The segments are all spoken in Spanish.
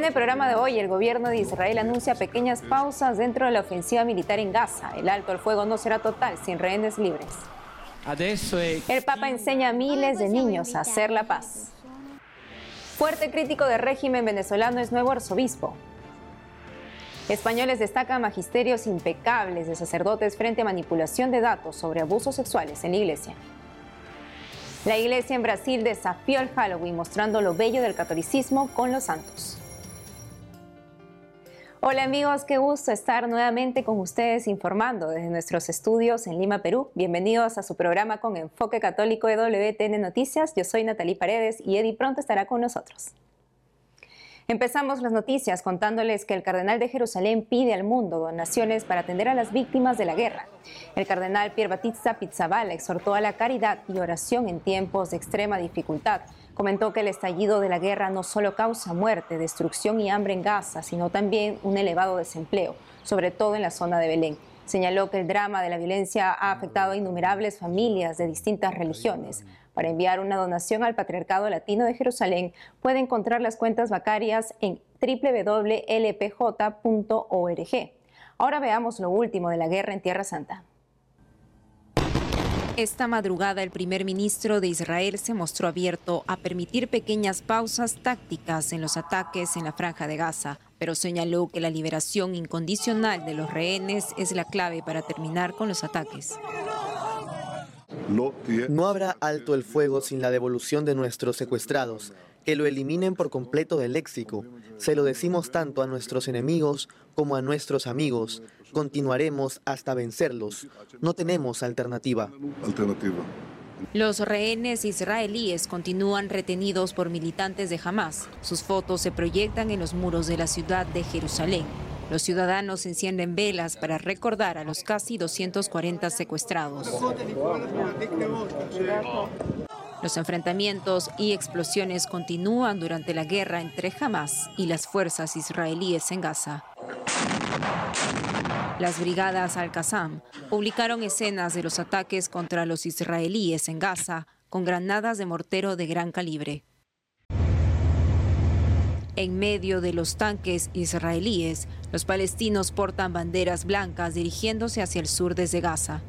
En el programa de hoy, el gobierno de Israel anuncia pequeñas pausas dentro de la ofensiva militar en Gaza. El alto al fuego no será total sin rehenes libres. El Papa enseña a miles de niños a hacer la paz. Fuerte crítico del régimen venezolano es nuevo arzobispo. Españoles destacan magisterios impecables de sacerdotes frente a manipulación de datos sobre abusos sexuales en la iglesia. La iglesia en Brasil desafió el Halloween mostrando lo bello del catolicismo con los santos. Hola amigos, qué gusto estar nuevamente con ustedes informando desde nuestros estudios en Lima, Perú. Bienvenidos a su programa con enfoque católico de WTN Noticias. Yo soy Natalie Paredes y Eddie pronto estará con nosotros. Empezamos las noticias contándoles que el cardenal de Jerusalén pide al mundo donaciones para atender a las víctimas de la guerra. El cardenal Pier Battista Pizzaballa exhortó a la caridad y oración en tiempos de extrema dificultad. Comentó que el estallido de la guerra no solo causa muerte, destrucción y hambre en Gaza, sino también un elevado desempleo, sobre todo en la zona de Belén. Señaló que el drama de la violencia ha afectado a innumerables familias de distintas religiones. Para enviar una donación al Patriarcado Latino de Jerusalén, puede encontrar las cuentas bancarias en www.lpj.org. Ahora veamos lo último de la guerra en Tierra Santa. Esta madrugada el primer ministro de Israel se mostró abierto a permitir pequeñas pausas tácticas en los ataques en la franja de Gaza, pero señaló que la liberación incondicional de los rehenes es la clave para terminar con los ataques. No habrá alto el fuego sin la devolución de nuestros secuestrados, que lo eliminen por completo del léxico. Se lo decimos tanto a nuestros enemigos como a nuestros amigos. Continuaremos hasta vencerlos. No tenemos alternativa. Los rehenes israelíes continúan retenidos por militantes de Hamas. Sus fotos se proyectan en los muros de la ciudad de Jerusalén. Los ciudadanos encienden velas para recordar a los casi 240 secuestrados. Los enfrentamientos y explosiones continúan durante la guerra entre Hamas y las fuerzas israelíes en Gaza. Las brigadas Al-Qassam publicaron escenas de los ataques contra los israelíes en Gaza con granadas de mortero de gran calibre. En medio de los tanques israelíes, los palestinos portan banderas blancas dirigiéndose hacia el sur desde Gaza.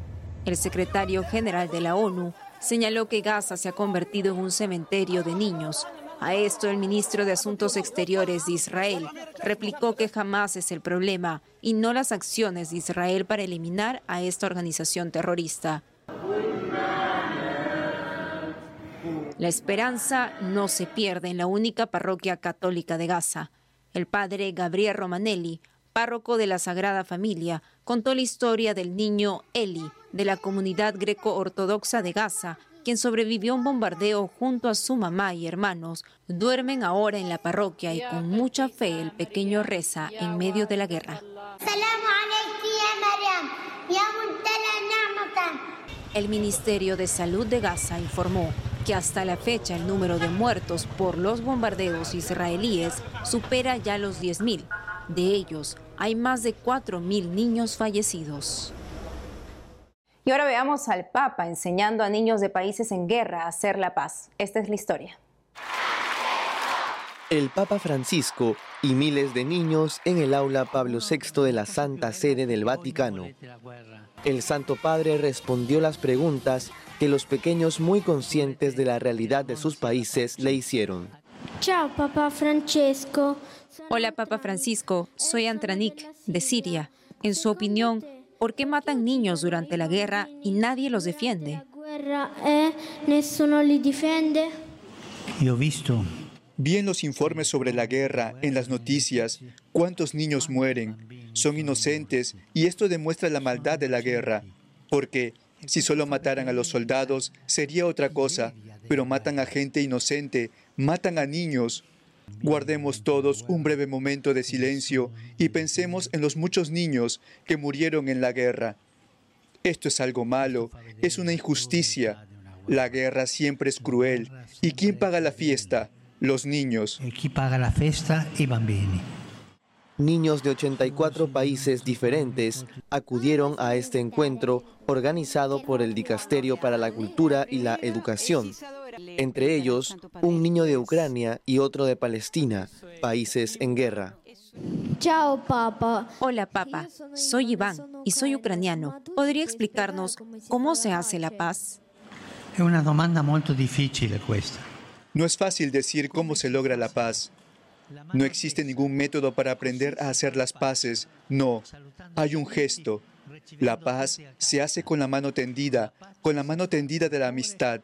El secretario general de la ONU señaló que Gaza se ha convertido en un cementerio de niños. A esto el ministro de Asuntos Exteriores de Israel replicó que jamás es el problema y no las acciones de Israel para eliminar a esta organización terrorista. La esperanza no se pierde en la única parroquia católica de Gaza. El padre Gabriel Romanelli, párroco de la Sagrada Familia, contó la historia del niño Eli de la comunidad greco-ortodoxa de Gaza, quien sobrevivió a un bombardeo junto a su mamá y hermanos. Duermen ahora en la parroquia y con mucha fe el pequeño reza en medio de la guerra. El Ministerio de Salud de Gaza informó que hasta la fecha el número de muertos por los bombardeos israelíes supera ya los 10.000. De ellos, hay más de 4.000 niños fallecidos. Y ahora veamos al Papa enseñando a niños de países en guerra a hacer la paz. Esta es la historia. El Papa Francisco y miles de niños en el aula Pablo VI de la Santa Sede del Vaticano. El Santo Padre respondió las preguntas que los pequeños muy conscientes de la realidad de sus países le hicieron. Chao, Papa Francesco. Hola, Papa Francisco. Soy Antranik, de Siria. En su opinión, ¿por qué matan niños durante la guerra y nadie los defiende? Yo he visto Vi en los informes sobre la guerra, en las noticias, cuántos niños mueren. Son inocentes y esto demuestra la maldad de la guerra. Porque si solo mataran a los soldados, sería otra cosa, pero matan a gente inocente, matan a niños. Guardemos todos un breve momento de silencio y pensemos en los muchos niños que murieron en la guerra. Esto es algo malo, es una injusticia. La guerra siempre es cruel. ¿Y quién paga la fiesta? Los niños. ¿Y quién paga la fiesta? I bambini. Niños de 84 países diferentes acudieron a este encuentro organizado por el Dicasterio para la Cultura y la Educación. Entre ellos un niño de Ucrania y otro de Palestina, países en guerra. Ciao Papa. Hola, Papa. Soy Iván y soy ucraniano. ¿Podría explicarnos cómo se hace la paz? È una domanda molto difficile questa. No es fácil decir cómo se logra la paz. No existe ningún método para aprender a hacer las paces. No, hay un gesto. La paz se hace con la mano tendida, con la mano tendida de la amistad.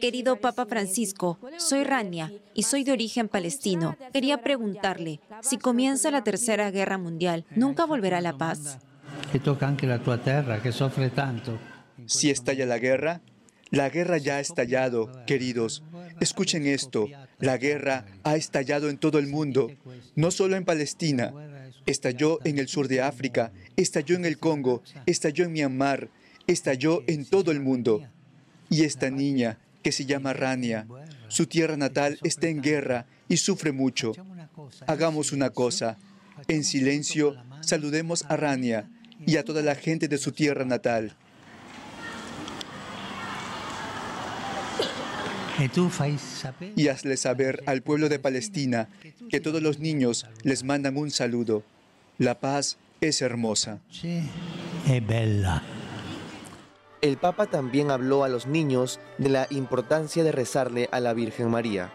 Querido Papa. Francisco, soy Rania y soy de origen palestino. Quería preguntarle, si comienza la Tercera Guerra Mundial, ¿nunca volverá la paz? Che tocca anche la tua terra, che soffre tanto. Si estalla la guerra, la guerra ya ha estallado, queridos. Escuchen esto, la guerra ha estallado en todo el mundo, no solo en Palestina. Estalló en el sur de África, estalló en el Congo, estalló en Myanmar, estalló en todo el mundo. Y esta niña, que se llama Rania, su tierra natal está en guerra y sufre mucho. Hagamos una cosa, en silencio saludemos a Rania y a toda la gente de su tierra natal. Y hazle saber al pueblo de Palestina que todos los niños les mandan un saludo. La paz es hermosa. El Papa también habló a los niños de la importancia de rezarle a la Virgen María.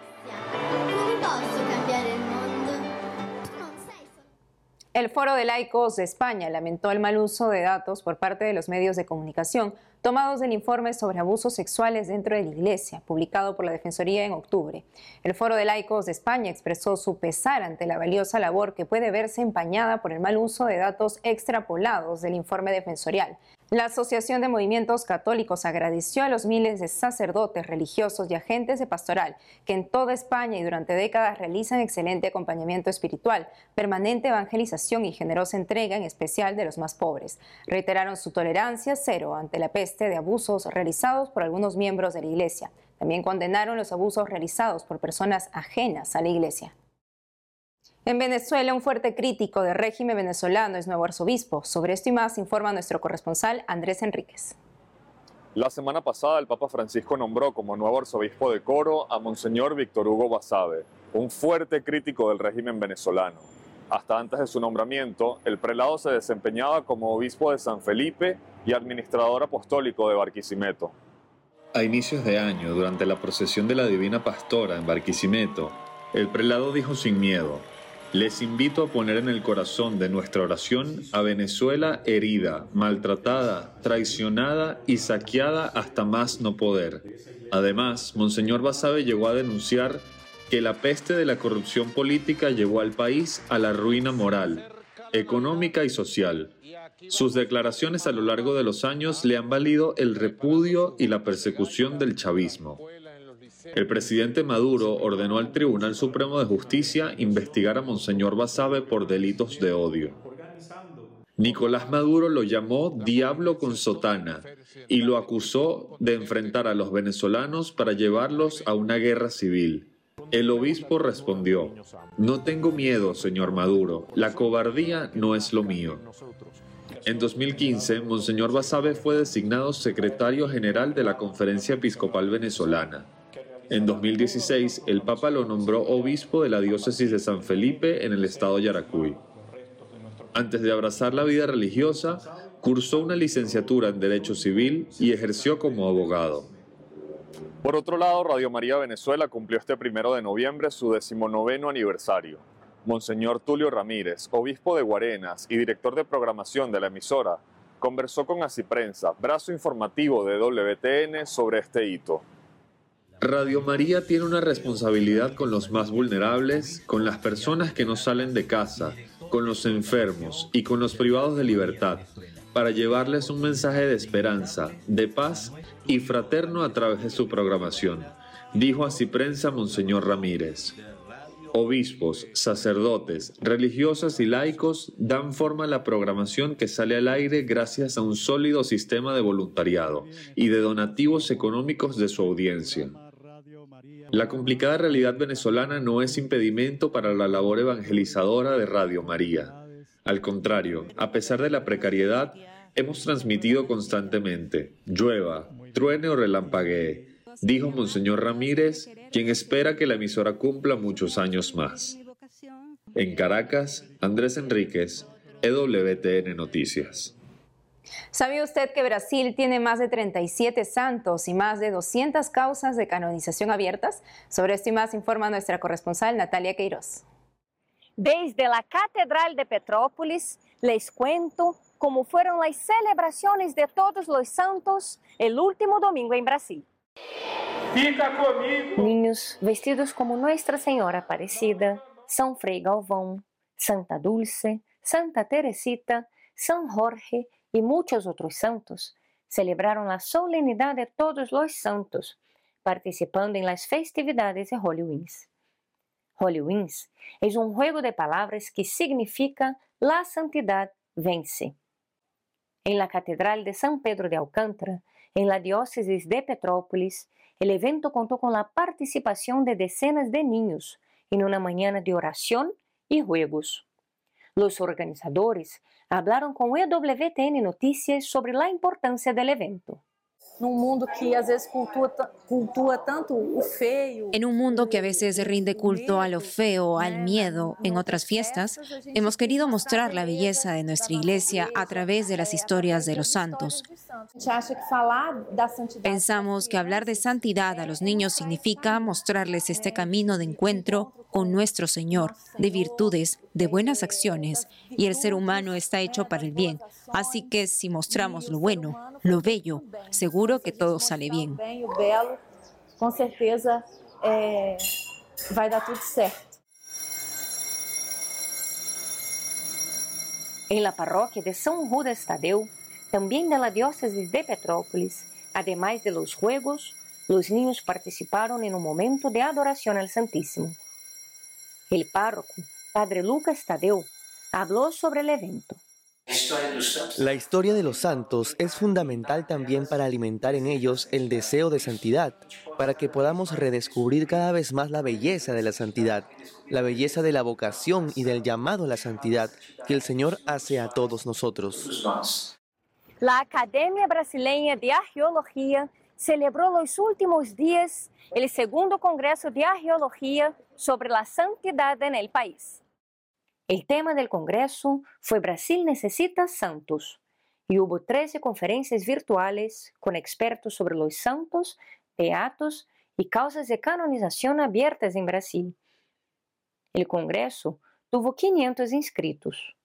El Foro de Laicos de España lamentó el mal uso de datos por parte de los medios de comunicación tomados del informe sobre abusos sexuales dentro de la Iglesia, publicado por la Defensoría en octubre. El Foro de Laicos de España expresó su pesar ante la valiosa labor que puede verse empañada por el mal uso de datos extrapolados del informe defensorial. La Asociación de Movimientos Católicos agradeció a los miles de sacerdotes, religiosos y agentes de pastoral que en toda España y durante décadas realizan excelente acompañamiento espiritual, permanente evangelización y generosa entrega en especial de los más pobres. Reiteraron su tolerancia cero ante la peste de abusos realizados por algunos miembros de la Iglesia. También condenaron los abusos realizados por personas ajenas a la Iglesia. En Venezuela, un fuerte crítico del régimen venezolano es nuevo arzobispo. Sobre esto y más informa nuestro corresponsal Andrés Enríquez. La semana pasada el Papa Francisco nombró como nuevo arzobispo de Coro a Monseñor Víctor Hugo Basabe, un fuerte crítico del régimen venezolano. Hasta antes de su nombramiento, el prelado se desempeñaba como obispo de San Felipe y administrador apostólico de Barquisimeto. A inicios de año, durante la procesión de la Divina Pastora en Barquisimeto, el prelado dijo sin miedo, les invito a poner en el corazón de nuestra oración a Venezuela herida, maltratada, traicionada y saqueada hasta más no poder. Además, Monseñor Basabe llegó a denunciar que la peste de la corrupción política llevó al país a la ruina moral, económica y social. Sus declaraciones a lo largo de los años le han valido el repudio y la persecución del chavismo. El presidente Maduro ordenó al Tribunal Supremo de Justicia investigar a Monseñor Basabe por delitos de odio. Nicolás Maduro lo llamó Diablo con sotana y lo acusó de enfrentar a los venezolanos para llevarlos a una guerra civil. El obispo respondió, no tengo miedo, señor Maduro, la cobardía no es lo mío. En 2015, Monseñor Basabe fue designado secretario general de la Conferencia Episcopal Venezolana. En 2016, el Papa lo nombró obispo de la diócesis de San Felipe en el estado Yaracuy. Antes de abrazar la vida religiosa, cursó una licenciatura en Derecho Civil y ejerció como abogado. Por otro lado, Radio María Venezuela cumplió este primero de noviembre su decimonoveno aniversario. Monseñor Tulio Ramírez, obispo de Guarenas y director de programación de la emisora, conversó con Asiprensa, brazo informativo de WTN, sobre este hito. Radio María tiene una responsabilidad con los más vulnerables, con las personas que no salen de casa, con los enfermos y con los privados de libertad, para llevarles un mensaje de esperanza, de paz y fraterno a través de su programación, dijo así prensa Monseñor Ramírez. Obispos, sacerdotes, religiosas y laicos dan forma a la programación que sale al aire gracias a un sólido sistema de voluntariado y de donativos económicos de su audiencia. La complicada realidad venezolana no es impedimento para la labor evangelizadora de Radio María. Al contrario, a pesar de la precariedad, Hemos transmitido constantemente, llueva, truene o relampaguee, dijo Monseñor Ramírez, quien espera que la emisora cumpla muchos años más. En Caracas, Andrés Enríquez, EWTN Noticias. ¿Sabía usted que Brasil tiene más de 37 santos y más de 200 causas de canonización abiertas? Sobre esto y más informa nuestra corresponsal Natalia Queiroz. Desde la Catedral de Petrópolis, les cuento cómo fueron las celebraciones de todos los santos el último domingo en Brasil. Niños vestidos como Nuestra Señora Aparecida, São Frei Galvão, Santa Dulce, Santa Teresita, San Jorge y muchos otros santos celebraron la solemnidad de todos los santos, participando en las festividades de Halloween. Halloween es un juego de palabras que significa la santidad vence. En la Catedral de San Pedro de Alcántara, en la diócesis de Petrópolis, el evento contó con la participación de decenas de niños en una mañana de oración y juegos. Los organizadores hablaron con EWTN Noticias sobre la importancia del evento. Num mundo que às vezes cultua, cultua tanto o feio. En un mundo que a veces rinde culto a lo feo, al miedo, en otras fiestas, hemos querido mostrar la belleza de nuestra iglesia a través de las historias de los santos. Pensamos que hablar de santidad a los niños significa mostrarles este camino de encuentro con nuestro Señor, de virtudes, de buenas acciones, y el ser humano está hecho para el bien. Así que si mostramos lo bueno, lo bello, seguro que todo sale bien. Com certeza é, vai dar tudo certo. En la parroquia de São Judas Tadeu, también de la diócesis de Petrópolis, además de los juegos, los niños participaron en un momento de adoración al Santísimo. El párroco, Padre Lucas Tadeu, habló sobre el evento. La historia de los santos es fundamental también para alimentar en ellos el deseo de santidad, para que podamos redescubrir cada vez más la belleza de la santidad, la belleza de la vocación y del llamado a la santidad que el Señor hace a todos nosotros. La Academia Brasileña de Arqueología celebró los últimos días el segundo Congreso de Arqueología sobre la santidad en el país. El tema del Congreso fue Brasil necesita santos y hubo 13 conferencias virtuales con expertos sobre los santos, beatos y causas de canonización abiertas en Brasil. El Congreso tuvo 500 inscritos.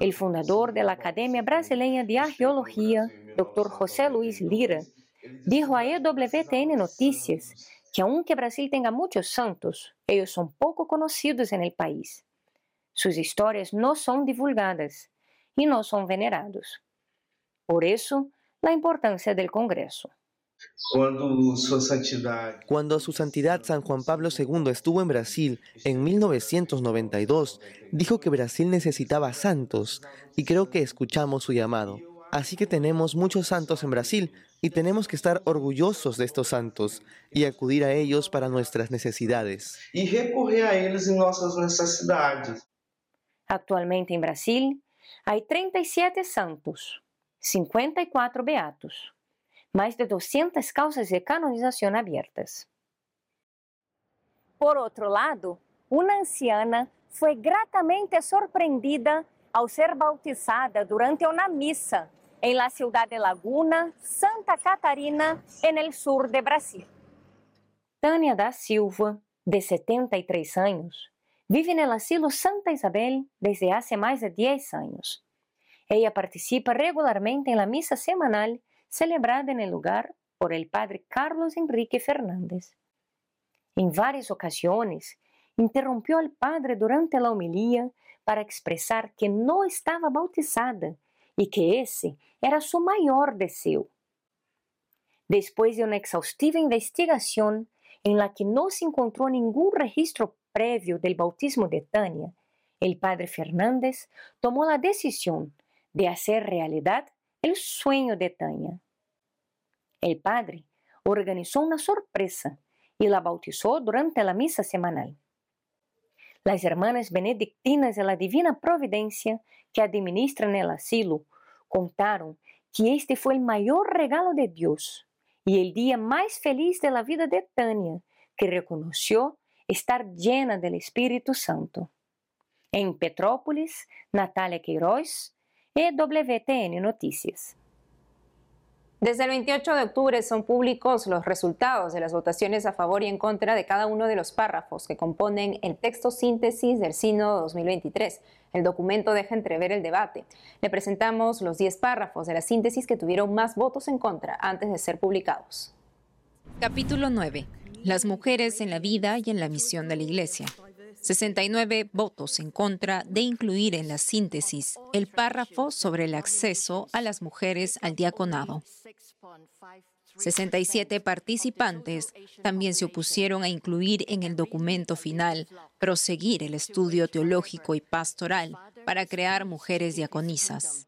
El fundador de la Academia Brasileña de Arqueología, Dr. José Luis Lira, dijo a EWTN Noticias que aunque Brasil tenga muchos santos, ellos son poco conocidos en el país. Sus historias no son divulgadas y no son venerados. Por eso, la importancia del Congreso. Cuando su santidad San Juan Pablo II estuvo en Brasil en 1992, dijo que Brasil necesitaba santos y creo que escuchamos su llamado. Así que tenemos muchos santos en Brasil y tenemos que estar orgullosos de estos santos y acudir a ellos para nuestras necesidades. E recorrer a eles em nossas necessidades. Actualmente en Brasil hay 37 santos, 54 beatos, más de 200 causas de canonización abiertas. Por otro lado, una anciana fue gratamente sorprendida al ser bautizada durante una misa en la ciudad de Laguna, Santa Catarina, en el sur de Brasil. Tânia da Silva, de 73 años, Vive en el asilo Santa Isabel desde hace más de 10 años. Ella participa regularmente en la misa semanal celebrada en el lugar por el padre Carlos Enrique Fernández. En varias ocasiones, interrumpió al padre durante la homilía para expresar que no estaba bautizada y que ese era su mayor deseo. Después de una exhaustiva investigación en la que no se encontró ningún registro previo del bautismo de Tania, el padre Fernández tomó la decisión de hacer realidad el sueño de Tania. El padre organizó una sorpresa y la bautizó durante la misa semanal. Las hermanas benedictinas de la Divina Providencia que administran el asilo Contaron que este fue el mayor regalo de Dios y el día más feliz de la vida de Tania, que reconoció estar llena del Espíritu Santo. En Petrópolis, Natalia Queiroz, EWTN Noticias. Desde el 28 de octubre son públicos los resultados de las votaciones a favor y en contra de cada uno de los párrafos que componen el texto síntesis del Sínodo 2023. El documento deja entrever el debate. Le presentamos los 10 párrafos de la síntesis que tuvieron más votos en contra antes de ser publicados. Capítulo 9. Las mujeres en la vida y en la misión de la Iglesia. 69 votos en contra de incluir en la síntesis el párrafo sobre el acceso a las mujeres al diaconado. 67 participantes también se opusieron a incluir en el documento final proseguir el estudio teológico y pastoral para crear mujeres diaconisas.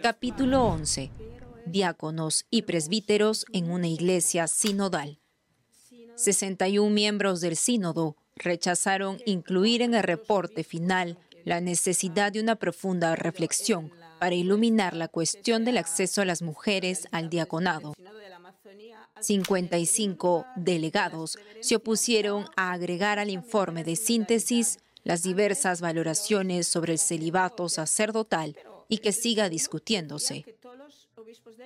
Capítulo 11. Diáconos y presbíteros en una iglesia sinodal. 61 miembros del sínodo rechazaron incluir en el reporte final la necesidad de una profunda reflexión para iluminar la cuestión del acceso a las mujeres al diaconado. 55 delegados se opusieron a agregar al informe de síntesis las diversas valoraciones sobre el celibato sacerdotal y que siga discutiéndose.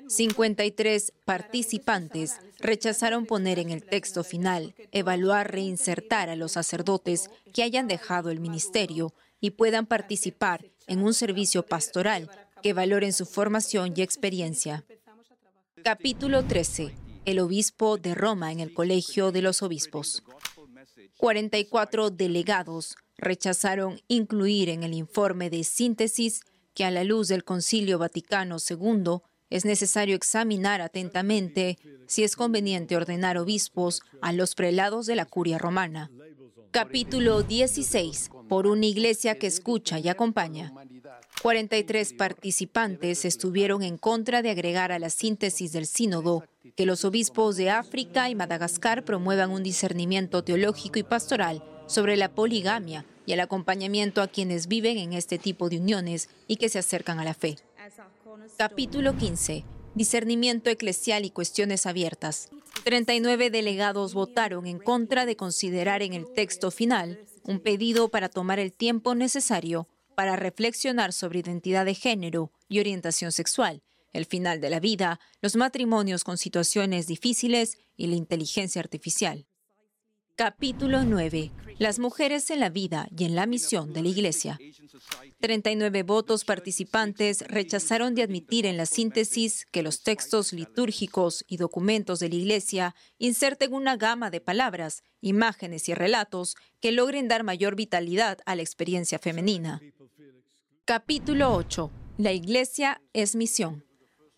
53 participantes rechazaron poner en el texto final, evaluar, reinsertar a los sacerdotes que hayan dejado el ministerio y puedan participar en un servicio pastoral que valoren su formación y experiencia. Capítulo 13. El obispo de Roma en el Colegio de los Obispos. 44 delegados rechazaron incluir en el informe de síntesis que a la luz del Concilio Vaticano II es necesario examinar atentamente si es conveniente ordenar obispos a los prelados de la curia romana. Capítulo 16. Por una iglesia que escucha y acompaña. 43 participantes estuvieron en contra de agregar a la síntesis del sínodo que los obispos de África y Madagascar promuevan un discernimiento teológico y pastoral sobre la poligamia y el acompañamiento a quienes viven en este tipo de uniones y que se acercan a la fe. Capítulo 15. Discernimiento eclesial y cuestiones abiertas. 39 delegados votaron en contra de considerar en el texto final un pedido para tomar el tiempo necesario para reflexionar sobre identidad de género y orientación sexual, el final de la vida, los matrimonios con situaciones difíciles y la inteligencia artificial. Capítulo 9. Las mujeres en la vida y en la misión de la Iglesia. 39 votos participantes rechazaron de admitir en la síntesis que los textos litúrgicos y documentos de la Iglesia inserten una gama de palabras, imágenes y relatos que logren dar mayor vitalidad a la experiencia femenina. Capítulo 8. La Iglesia es misión.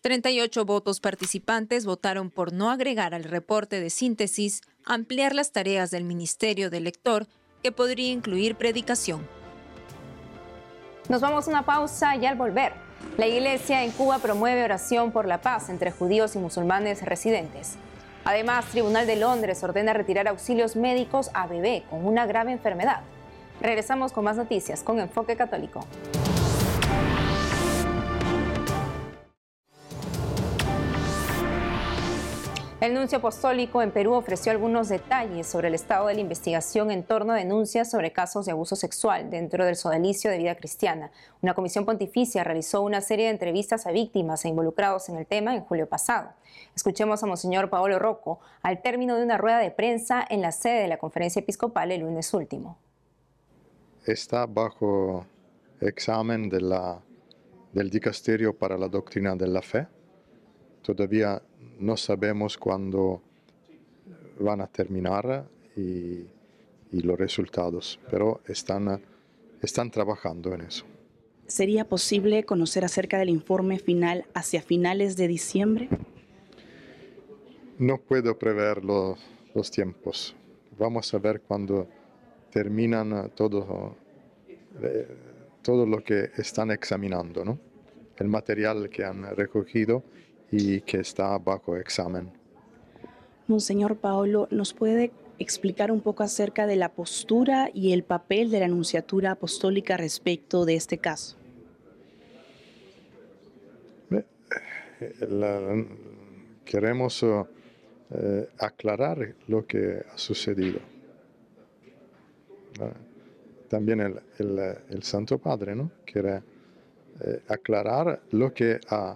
38 votos participantes votaron por no agregar al reporte de síntesis ampliar las tareas del ministerio del lector, que podría incluir predicación. Nos vamos a una pausa y al volver. La iglesia en Cuba promueve oración por la paz entre judíos y musulmanes residentes. Además, Tribunal de Londres ordena retirar auxilios médicos a bebé con una grave enfermedad. Regresamos con más noticias con Enfoque Católico. El nuncio apostólico en Perú ofreció algunos detalles sobre el estado de la investigación en torno a denuncias sobre casos de abuso sexual dentro del sodalicio de vida cristiana. Una comisión pontificia realizó una serie de entrevistas a víctimas e involucrados en el tema en julio pasado. Escuchemos a Monseñor Paolo Rocco al término de una rueda de prensa en la sede de la conferencia episcopal el lunes último. Está bajo examen del Dicasterio para la Doctrina de la Fe. Todavía no sabemos cuándo van a terminar y, y los resultados, pero están, están trabajando en eso. ¿Sería posible conocer acerca del informe final hacia finales de diciembre? No puedo prever los, los tiempos. Vamos a ver cuando terminan todo, eh, todo lo que están examinando, ¿no? el material que han recogido y que está bajo examen. Monseñor Paolo, ¿nos puede explicar un poco acerca de la postura y el papel de la Anunciatura Apostólica respecto de este caso? la- queremos eh, aclarar lo que ha sucedido. Ah, También el, el- el Santo Padre ¿no? quiere eh, aclarar lo que ha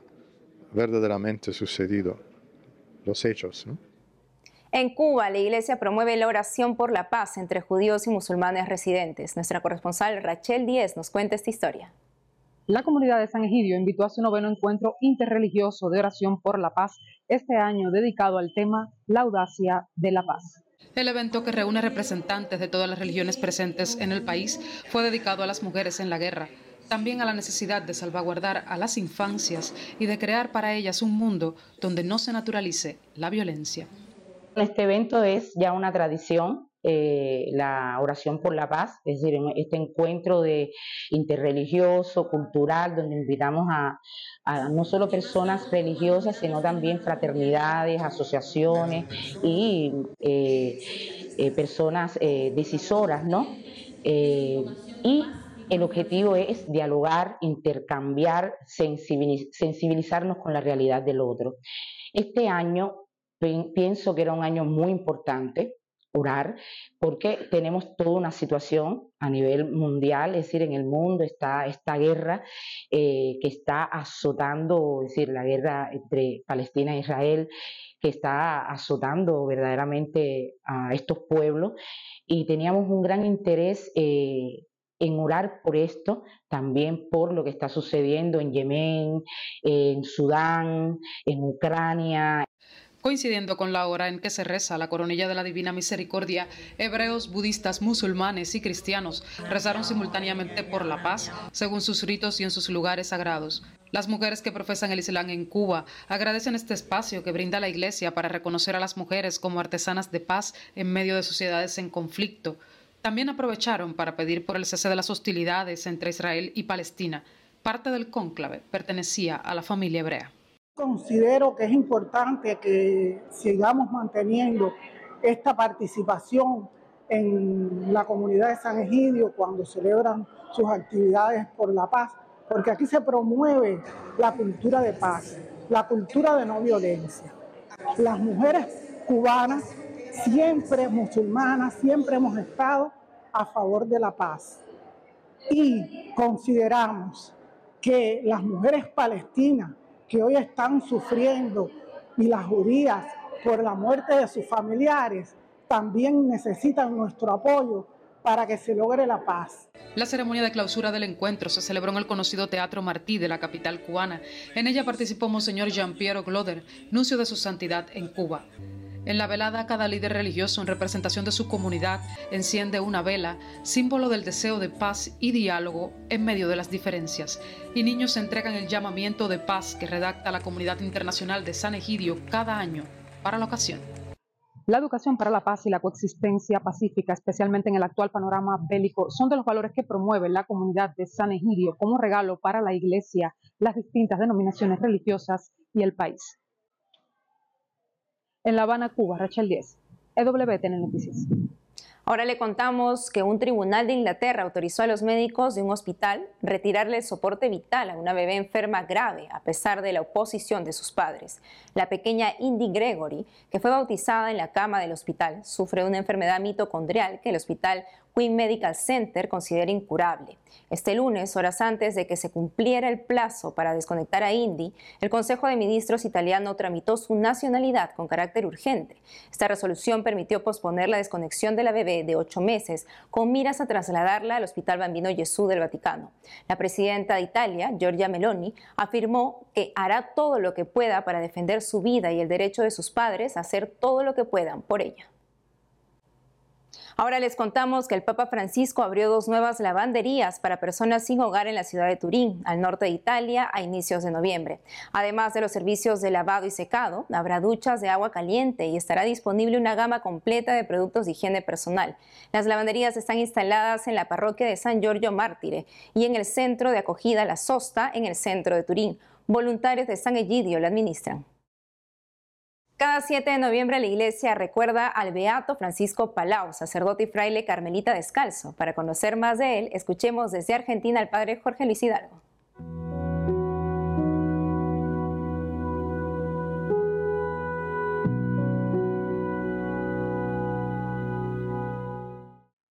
verdaderamente sucedido, los hechos. ¿no? En Cuba, la Iglesia promueve la oración por la paz entre judíos y musulmanes residentes. Nuestra corresponsal Rachel Díez nos cuenta esta historia. La comunidad de San Egidio invitó a su noveno encuentro interreligioso de oración por la paz, este año dedicado al tema La audacia de la paz. El evento que reúne representantes de todas las religiones presentes en el país fue dedicado a las mujeres en la guerra, también a la necesidad de salvaguardar a las infancias y de crear para ellas un mundo donde no se naturalice la violencia. Este evento es ya una tradición, eh, la oración por la paz, es decir, este encuentro de interreligioso, cultural, donde invitamos a, no solo personas religiosas, sino también fraternidades, asociaciones y eh, eh, personas decisoras, ¿no? Y el objetivo es dialogar, intercambiar, sensibiliz- sensibilizarnos con la realidad del otro. Este año pi- pienso que era un año muy importante orar porque tenemos toda una situación a nivel mundial, es decir, en el mundo está esta guerra eh, que está azotando, es decir, la guerra entre Palestina e Israel, que está azotando verdaderamente a estos pueblos y teníamos un gran interés eh, en orar por esto, también por lo que está sucediendo en Yemen, en Sudán, en Ucrania, Coincidiendo con la hora en que se reza la coronilla de la Divina Misericordia, hebreos, budistas, musulmanes y cristianos rezaron simultáneamente por la paz, según sus ritos y en sus lugares sagrados. Las mujeres que profesan el Islam en Cuba agradecen este espacio que brinda la Iglesia para reconocer a las mujeres como artesanas de paz en medio de sociedades en conflicto. También aprovecharon para pedir por el cese de las hostilidades entre Israel y Palestina. Parte del cónclave pertenecía a la familia hebrea. Considero que es importante que sigamos manteniendo esta participación en la comunidad de San Egidio cuando celebran sus actividades por la paz, porque aquí se promueve la cultura de paz, la cultura de no violencia. Las mujeres cubanas, siempre musulmanas, siempre hemos estado a favor de la paz y consideramos que las mujeres palestinas que hoy están sufriendo y las judías por la muerte de sus familiares también necesitan nuestro apoyo para que se logre la paz. La ceremonia de clausura del encuentro se celebró en el conocido Teatro Martí de la capital cubana. En ella participó Monseñor Jean-Pierre Gloder, nuncio de su santidad en Cuba. En la velada, cada líder religioso en representación de su comunidad enciende una vela, símbolo del deseo de paz y diálogo en medio de las diferencias. Y niños entregan el llamamiento de paz que redacta la comunidad internacional de San Egidio cada año para la ocasión. La educación para la paz y la coexistencia pacífica, especialmente en el actual panorama bélico, son de los valores que promueve la comunidad de San Egidio como regalo para la Iglesia, las distintas denominaciones religiosas y el país. En La Habana, Cuba, Rachel 10, EWTN Noticias. Ahora le contamos que un tribunal de Inglaterra autorizó a los médicos de un hospital retirarle el soporte vital a una bebé enferma grave a pesar de la oposición de sus padres. La pequeña Indy Gregory, que fue bautizada en la cama del hospital, sufre una enfermedad mitocondrial que el hospital Queen Medical Center considera incurable. Este lunes, horas antes de que se cumpliera el plazo para desconectar a Indy, el Consejo de Ministros italiano tramitó su nacionalidad con carácter urgente. Esta resolución permitió posponer la desconexión de la bebé de ocho meses con miras a trasladarla al Hospital Bambino Gesù del Vaticano. La presidenta de Italia, Giorgia Meloni, afirmó que hará todo lo que pueda para defender su vida y el derecho de sus padres a hacer todo lo que puedan por ella. Ahora les contamos que el Papa Francisco abrió dos nuevas lavanderías para personas sin hogar en la ciudad de Turín, al norte de Italia, a inicios de noviembre. Además de los servicios de lavado y secado, habrá duchas de agua caliente y estará disponible una gama completa de productos de higiene personal. Las lavanderías están instaladas en la parroquia de San Giorgio Mártire y en el centro de acogida La Sosta, en el centro de Turín. Voluntarios de San Egidio la administran. Cada 7 de noviembre la iglesia recuerda al beato Francisco Palau, sacerdote y fraile carmelita descalzo. Para conocer más de él, escuchemos desde Argentina al padre Jorge Luis Hidalgo.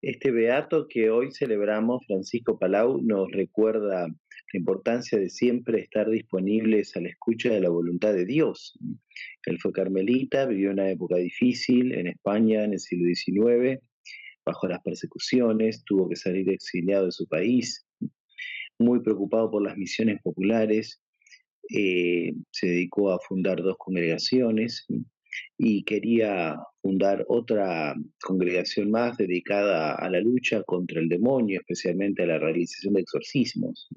Este beato que hoy celebramos, Francisco Palau, nos recuerda la importancia de siempre estar disponibles a la escucha de la voluntad de Dios. Él fue carmelita, vivió una época difícil en España en el siglo XIX, bajo las persecuciones, tuvo que salir exiliado de su país, muy preocupado por las misiones populares, eh, se dedicó a fundar dos congregaciones y quería fundar otra congregación más dedicada a la lucha contra el demonio, especialmente a la realización de exorcismos.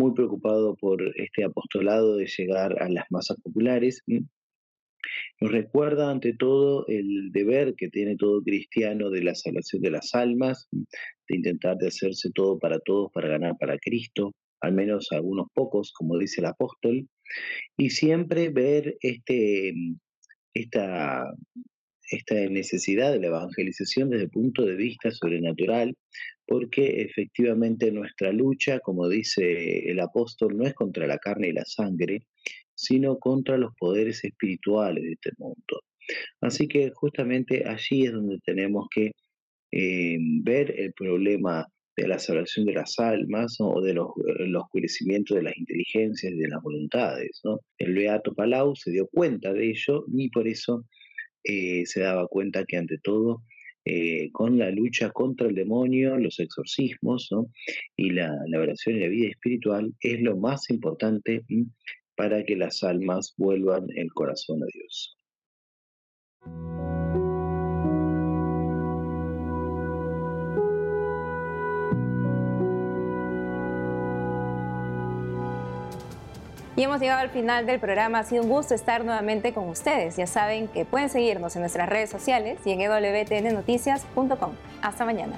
Muy preocupado por este apostolado de llegar a las masas populares, nos recuerda ante todo el deber que tiene todo cristiano de la salvación de las almas, de intentar de hacerse todo para todos para ganar para Cristo, al menos algunos pocos, como dice el apóstol, y siempre ver este, esta, esta necesidad de la evangelización desde el punto de vista sobrenatural, porque efectivamente nuestra lucha, como dice el apóstol, no es contra la carne y la sangre, sino contra los poderes espirituales de este mundo. Así que justamente allí es donde tenemos que eh, ver el problema de la salvación de las almas o de los, el oscurecimiento de las inteligencias y de las voluntades. El Beato Palau se dio cuenta de ello y por eso eh, se daba cuenta que ante todo eh, con la lucha contra el demonio, los exorcismos y la, la, oración y la vida espiritual es lo más importante para que las almas vuelvan el corazón a Dios. Y hemos llegado al final del programa. Ha sido un gusto estar nuevamente con ustedes. Ya saben que pueden seguirnos en nuestras redes sociales y en wtnnoticias.com. Hasta mañana.